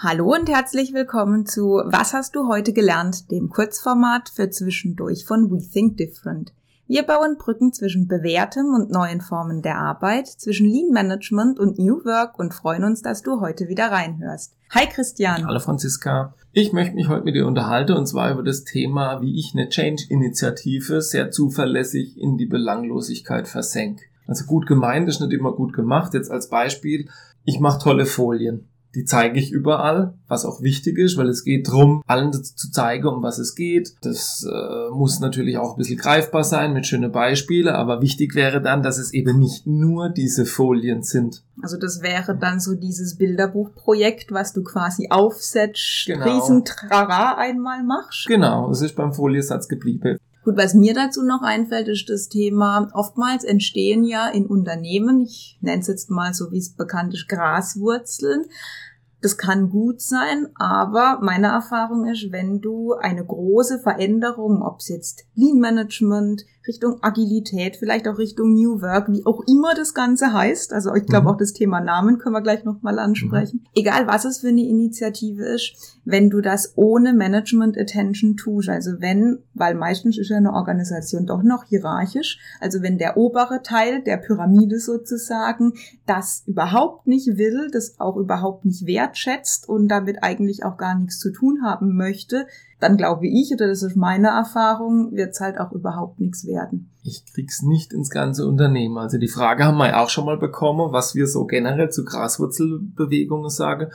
Hallo und herzlich willkommen zu Was hast du heute gelernt, dem Kurzformat für zwischendurch von We Think Different. Wir bauen Brücken zwischen bewährtem und neuen Formen der Arbeit, zwischen Lean Management und New Work und freuen uns, dass du heute wieder reinhörst. Hi Christian. Hallo Franziska. Ich möchte mich heute mit dir unterhalten und zwar über das Thema, wie ich eine Change-Initiative sehr zuverlässig in die Belanglosigkeit versenke. Also gut gemeint ist nicht immer gut gemacht. Jetzt als Beispiel, ich mache tolle Folien die zeige ich überall, was auch wichtig ist, weil es geht darum, allen zu zeigen, um was es geht. Das äh, muss natürlich auch ein bisschen greifbar sein mit schönen Beispielen, aber wichtig wäre dann, dass es eben nicht nur diese Folien sind. Also das wäre dann so dieses Bilderbuchprojekt, was du quasi aufsetzt, genau. Riesentrara einmal machst. Genau, es ist beim Foliesatz geblieben. Gut, was mir dazu noch einfällt, ist das Thema, oftmals entstehen ja in Unternehmen, ich nenne es jetzt mal so, wie es bekannt ist, Graswurzeln. Das kann gut sein, aber meine Erfahrung ist, wenn du eine große Veränderung, ob es jetzt Lean Management, Richtung Agilität, vielleicht auch Richtung New Work, wie auch immer das Ganze heißt. Also ich glaube mhm. auch das Thema Namen können wir gleich nochmal ansprechen. Mhm. Egal was es für eine Initiative ist, wenn du das ohne Management Attention tust, also wenn, weil meistens ist ja eine Organisation doch noch hierarchisch, also wenn der obere Teil der Pyramide sozusagen das überhaupt nicht will, das auch überhaupt nicht wertschätzt und damit eigentlich auch gar nichts zu tun haben möchte, dann glaube ich, oder das ist meine Erfahrung, wird es halt auch überhaupt nichts werden. Ich krieg's nicht ins ganze Unternehmen. Also die Frage haben wir ja auch schon mal bekommen, was wir so generell zu Graswurzelbewegungen sagen.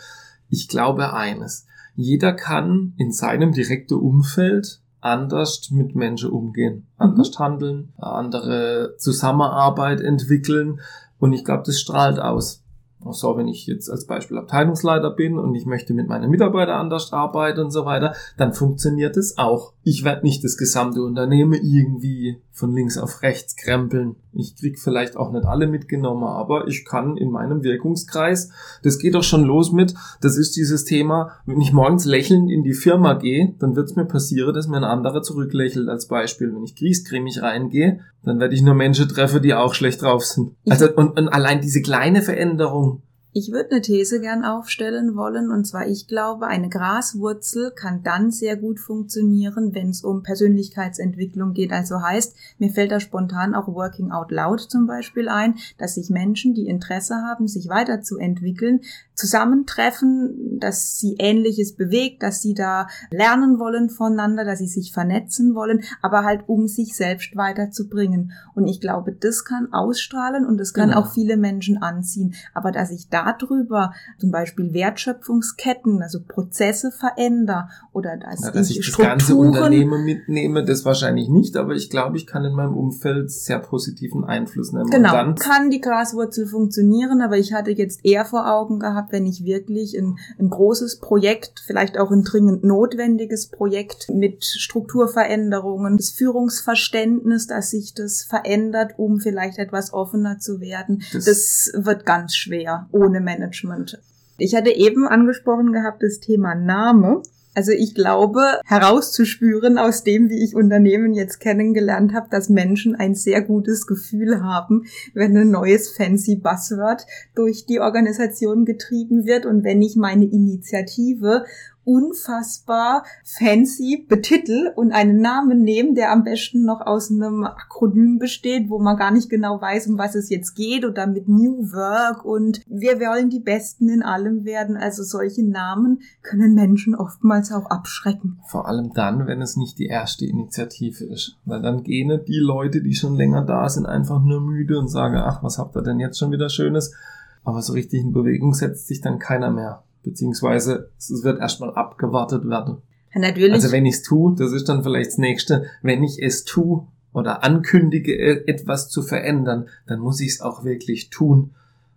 Ich glaube eines. Jeder kann in seinem direkten Umfeld anders mit Menschen umgehen, mhm. anders handeln, andere Zusammenarbeit entwickeln. Und ich glaube, das strahlt aus. Auch so, wenn ich jetzt als Beispiel Abteilungsleiter bin und ich möchte mit meinen Mitarbeitern anders arbeiten und so weiter, dann funktioniert es auch. Ich werde nicht das gesamte Unternehmen irgendwie von links auf rechts krempeln. Ich krieg vielleicht auch nicht alle mitgenommen, aber ich kann in meinem Wirkungskreis, das geht doch schon los mit, das ist dieses Thema, wenn ich morgens lächelnd in die Firma gehe, dann wird es mir passieren, dass mir ein anderer zurücklächelt als Beispiel. Wenn ich griescremig reingehe, dann werde ich nur Menschen treffen, die auch schlecht drauf sind. Also und, und allein diese kleine Veränderung, ich würde eine These gern aufstellen wollen, und zwar ich glaube, eine Graswurzel kann dann sehr gut funktionieren, wenn es um Persönlichkeitsentwicklung geht. Also heißt, mir fällt da spontan auch Working Out Loud zum Beispiel ein, dass sich Menschen, die Interesse haben, sich weiterzuentwickeln, zusammentreffen, dass sie Ähnliches bewegt, dass sie da lernen wollen voneinander, dass sie sich vernetzen wollen, aber halt um sich selbst weiterzubringen. Und ich glaube, das kann ausstrahlen und das kann genau. auch viele Menschen anziehen. Aber dass ich da darüber zum Beispiel Wertschöpfungsketten, also Prozesse verändere oder dass, ja, dass ich, ich das ganze Unternehmen mitnehme, das wahrscheinlich nicht, aber ich glaube, ich kann in meinem Umfeld sehr positiven Einfluss nehmen. Genau, dann kann die Graswurzel funktionieren, aber ich hatte jetzt eher vor Augen gehabt, wenn ich wirklich ein, ein großes Projekt, vielleicht auch ein dringend notwendiges Projekt mit Strukturveränderungen, das Führungsverständnis, dass sich das verändert, um vielleicht etwas offener zu werden, das, das wird ganz schwer ohne ohne Management. Ich hatte eben angesprochen gehabt das Thema Name. Also ich glaube, herauszuspüren aus dem, wie ich Unternehmen jetzt kennengelernt habe, dass Menschen ein sehr gutes Gefühl haben, wenn ein neues fancy Buzzword durch die Organisation getrieben wird und wenn ich meine Initiative unfassbar fancy betitel und einen Namen nehmen, der am besten noch aus einem Akronym besteht, wo man gar nicht genau weiß, um was es jetzt geht oder mit New Work und wir wollen die Besten in allem werden. Also solche Namen können Menschen oftmals auch abschrecken. Vor allem dann, wenn es nicht die erste Initiative ist. Weil dann gehen die Leute, die schon länger da sind, einfach nur müde und sagen, ach, was habt ihr denn jetzt schon wieder Schönes? Aber so richtig in Bewegung setzt sich dann keiner mehr beziehungsweise es wird erstmal abgewartet werden. Ja, natürlich. Also wenn ich es tue, das ist dann vielleicht das nächste, wenn ich es tue oder ankündige, e-, etwas zu verändern, dann muss ich es auch wirklich tun.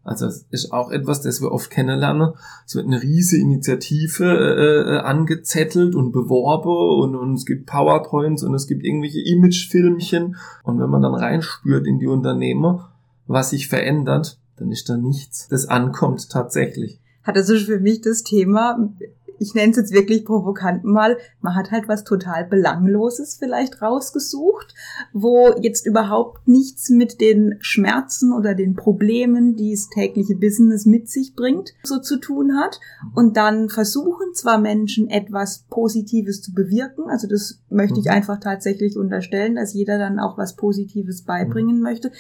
Also es ist auch etwas, das wir oft kennenlernen. Es wird eine riesige Initiative äh, äh, angezettelt und beworben und, und es gibt PowerPoints und es gibt irgendwelche Imagefilmchen. Und wenn man dann reinspürt in die Unternehmer, was sich verändert, dann ist da nichts, das ankommt tatsächlich hat das ist für mich das Thema, ich nenne es jetzt wirklich provokant mal, man hat halt was total Belangloses vielleicht rausgesucht, wo jetzt überhaupt nichts mit den Schmerzen oder den Problemen, die das tägliche Business mit sich bringt, so zu tun hat. Und dann versuchen zwar Menschen etwas Positives zu bewirken, also das möchte ich mhm. einfach tatsächlich unterstellen, dass jeder dann auch was Positives beibringen möchte,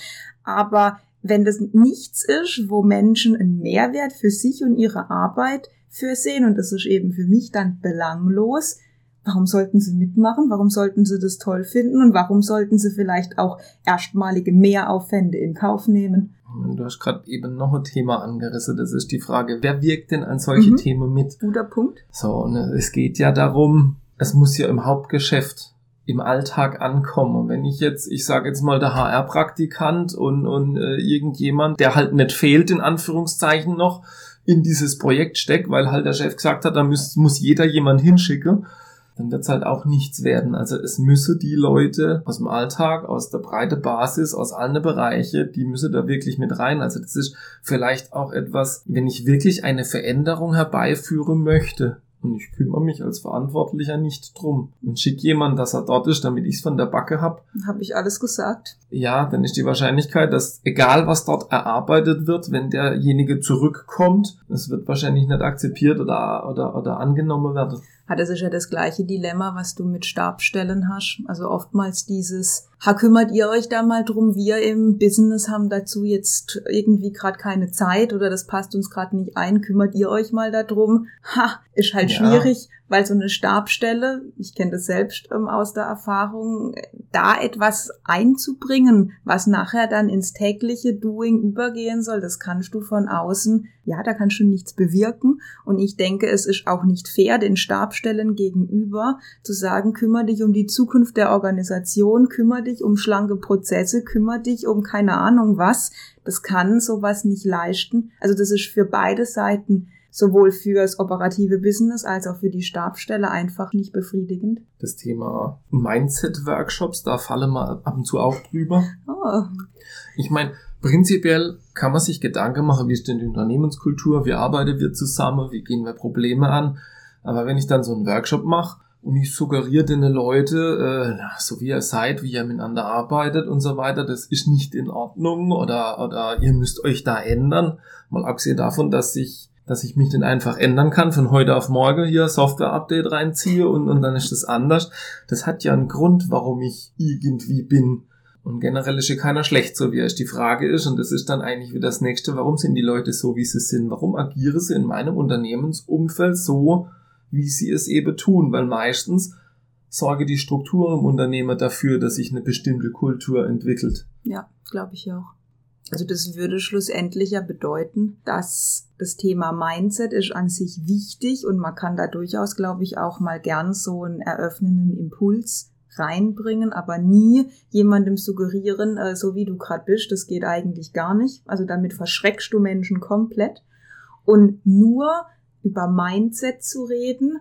aber wenn das nichts ist, wo Menschen einen Mehrwert für sich und ihre Arbeit für sehen und das ist eben für mich dann belanglos. Warum sollten sie mitmachen? Warum sollten sie das toll finden? Und warum sollten sie vielleicht auch erstmalige Mehraufwände in Kauf nehmen? Du hast gerade eben noch ein Thema angerissen. Das ist die Frage, wer wirkt denn an solche mhm. Themen mit? Guter Punkt. So, und es geht ja darum, es muss ja im Hauptgeschäft im Alltag ankommen. Und wenn ich jetzt, ich sage jetzt mal der HR-Praktikant und, und äh, irgendjemand, der halt nicht fehlt, in Anführungszeichen noch, in dieses Projekt steckt, weil halt der Chef gesagt hat, da muss, muss jeder jemand hinschicken, dann wird es halt auch nichts werden. Also es müsse die Leute aus dem Alltag, aus der breite Basis, aus allen Bereiche, die müsse da wirklich mit rein. Also das ist vielleicht auch etwas, wenn ich wirklich eine Veränderung herbeiführen möchte, und ich kümmere mich als Verantwortlicher nicht drum und schicke jemanden, dass er dort ist, damit ich es von der Backe hab. Habe ich alles gesagt? Ja, dann ist die Wahrscheinlichkeit, dass egal was dort erarbeitet wird, wenn derjenige zurückkommt, es wird wahrscheinlich nicht akzeptiert oder, oder, oder angenommen werden hat es ja das gleiche Dilemma, was du mit Stabstellen hast. Also oftmals dieses, ha, kümmert ihr euch da mal drum, wir im Business haben dazu jetzt irgendwie gerade keine Zeit oder das passt uns gerade nicht ein, kümmert ihr euch mal darum. Ha, ist halt ja. schwierig, weil so eine Stabstelle, ich kenne das selbst ähm, aus der Erfahrung, da etwas einzubringen, was nachher dann ins tägliche Doing übergehen soll, das kannst du von außen, ja, da kannst du nichts bewirken. Und ich denke, es ist auch nicht fair, den Stabstellen gegenüber zu sagen, kümmere dich um die Zukunft der Organisation, kümmere dich um schlanke Prozesse, kümmere dich um keine Ahnung was. Das kann sowas nicht leisten. Also das ist für beide Seiten sowohl fürs operative Business als auch für die Stabstelle einfach nicht befriedigend. Das Thema Mindset-Workshops, da falle mal ab und zu auch drüber. Oh. Ich meine, prinzipiell kann man sich Gedanken machen, wie ist denn die Unternehmenskultur, wie arbeiten wir zusammen, wie gehen wir Probleme an. Aber wenn ich dann so einen Workshop mache, und ich suggeriere den Leute, äh, so wie ihr seid, wie ihr miteinander arbeitet und so weiter, das ist nicht in Ordnung oder, oder ihr müsst euch da ändern. Mal abgesehen davon, dass sich dass ich mich dann einfach ändern kann, von heute auf morgen hier Software-Update reinziehe und, und dann ist das anders. Das hat ja einen Grund, warum ich irgendwie bin. Und generell ist ja keiner schlecht, so wie er ist. Die Frage ist, und das ist dann eigentlich wieder das nächste, warum sind die Leute so, wie sie sind? Warum agieren sie in meinem Unternehmensumfeld so, wie sie es eben tun? Weil meistens sorge die Struktur im Unternehmen dafür, dass sich eine bestimmte Kultur entwickelt. Ja, glaube ich auch. Also das würde schlussendlich ja bedeuten, dass das Thema Mindset ist an sich wichtig und man kann da durchaus, glaube ich, auch mal gern so einen eröffnenden Impuls reinbringen, aber nie jemandem suggerieren, äh, so wie du gerade bist, das geht eigentlich gar nicht. Also damit verschreckst du Menschen komplett. Und nur über Mindset zu reden,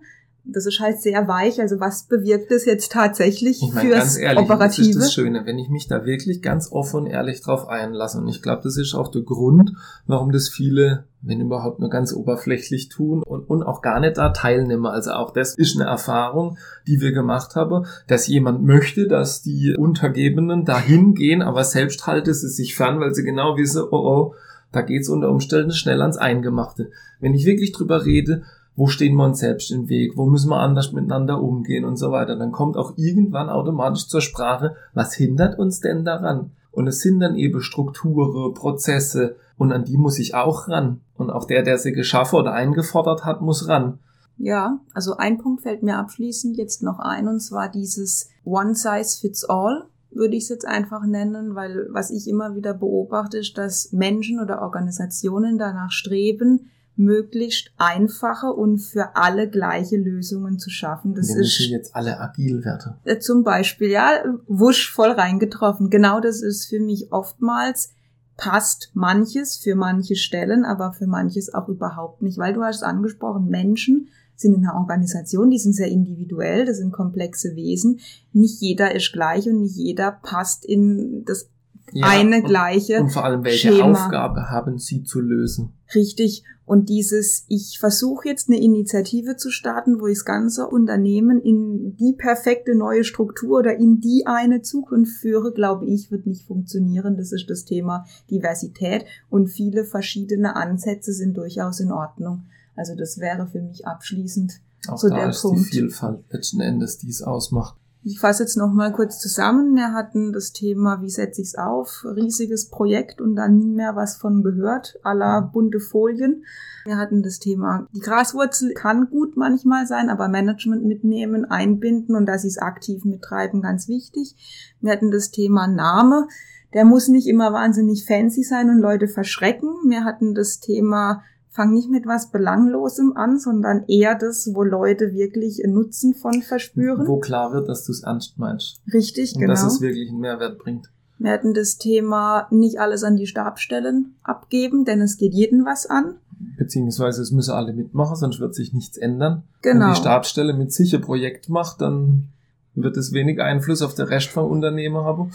das ist halt sehr weich. Also was bewirkt es jetzt tatsächlich ich meine, fürs ganz ehrlich, Operative? Das ist das Schöne, wenn ich mich da wirklich ganz offen und ehrlich drauf einlasse. Und ich glaube, das ist auch der Grund, warum das viele, wenn überhaupt nur ganz oberflächlich tun und, und auch gar nicht da teilnehmen. Also auch das ist eine Erfahrung, die wir gemacht haben, dass jemand möchte, dass die Untergebenen dahin gehen, aber selbst halte sie sich fern, weil sie genau wissen, oh oh, da geht's unter Umständen schnell ans Eingemachte. Wenn ich wirklich drüber rede, wo stehen wir uns selbst im Weg, wo müssen wir anders miteinander umgehen und so weiter. Dann kommt auch irgendwann automatisch zur Sprache, was hindert uns denn daran? Und es sind dann eben Strukturen, Prozesse und an die muss ich auch ran. Und auch der, der sie geschaffen oder eingefordert hat, muss ran. Ja, also ein Punkt fällt mir abschließend jetzt noch ein und zwar dieses One Size Fits All würde ich es jetzt einfach nennen, weil was ich immer wieder beobachte, ist, dass Menschen oder Organisationen danach streben, möglichst einfache und für alle gleiche Lösungen zu schaffen. Das Wir ist jetzt alle agil werden. Äh, zum Beispiel, ja, wusch voll reingetroffen. Genau das ist für mich oftmals passt manches für manche Stellen, aber für manches auch überhaupt nicht, weil du hast es angesprochen, Menschen sind in einer Organisation, die sind sehr individuell, das sind komplexe Wesen. Nicht jeder ist gleich und nicht jeder passt in das ja, eine und, gleiche. Und vor allem, welche Schema. Aufgabe haben Sie zu lösen? Richtig. Und dieses, ich versuche jetzt eine Initiative zu starten, wo ich das ganze Unternehmen in die perfekte neue Struktur oder in die eine Zukunft führe, glaube ich, wird nicht funktionieren. Das ist das Thema Diversität und viele verschiedene Ansätze sind durchaus in Ordnung. Also das wäre für mich abschließend Auch so da der ist Punkt. die Vielfalt letzten Endes, die es ausmacht. Ich fasse jetzt noch mal kurz zusammen. Wir hatten das Thema, wie setze ich es auf? Riesiges Projekt und dann nie mehr was von gehört, aller bunte Folien. Wir hatten das Thema, die Graswurzel kann gut manchmal sein, aber Management mitnehmen, einbinden und dass sie es aktiv mittreiben, ganz wichtig. Wir hatten das Thema Name. Der muss nicht immer wahnsinnig fancy sein und Leute verschrecken. Wir hatten das Thema fang nicht mit was Belanglosem an, sondern eher das, wo Leute wirklich Nutzen von verspüren. Wo klar wird, dass du es ernst meinst. Richtig, Und genau. dass es wirklich einen Mehrwert bringt. Wir hatten das Thema nicht alles an die Stabstellen abgeben, denn es geht jeden was an. Beziehungsweise es müssen alle mitmachen, sonst wird sich nichts ändern. Genau. Wenn die Stabsstelle mit sich ein Projekt macht, dann wird es wenig Einfluss auf den Rest vom Unternehmen haben.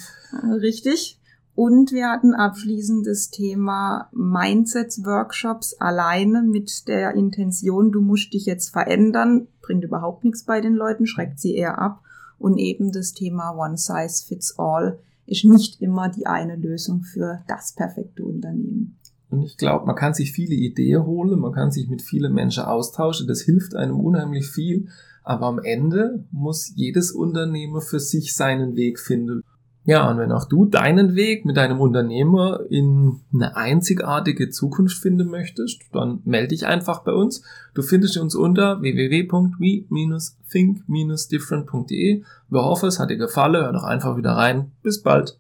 Richtig. Und wir hatten abschließend das Thema Mindsets-Workshops alleine mit der Intention, du musst dich jetzt verändern, bringt überhaupt nichts bei den Leuten, schreckt sie eher ab. Und eben das Thema One Size Fits All ist nicht immer die eine Lösung für das perfekte Unternehmen. Und ich glaube, man kann sich viele Ideen holen, man kann sich mit vielen Menschen austauschen, das hilft einem unheimlich viel. Aber am Ende muss jedes Unternehmen für sich seinen Weg finden. Ja, und wenn auch du deinen Weg mit deinem Unternehmer in eine einzigartige Zukunft finden möchtest, dann melde dich einfach bei uns. Du findest uns unter www.we-think-different.de. Wir hoffen, es hat dir gefallen. Hör doch einfach wieder rein. Bis bald.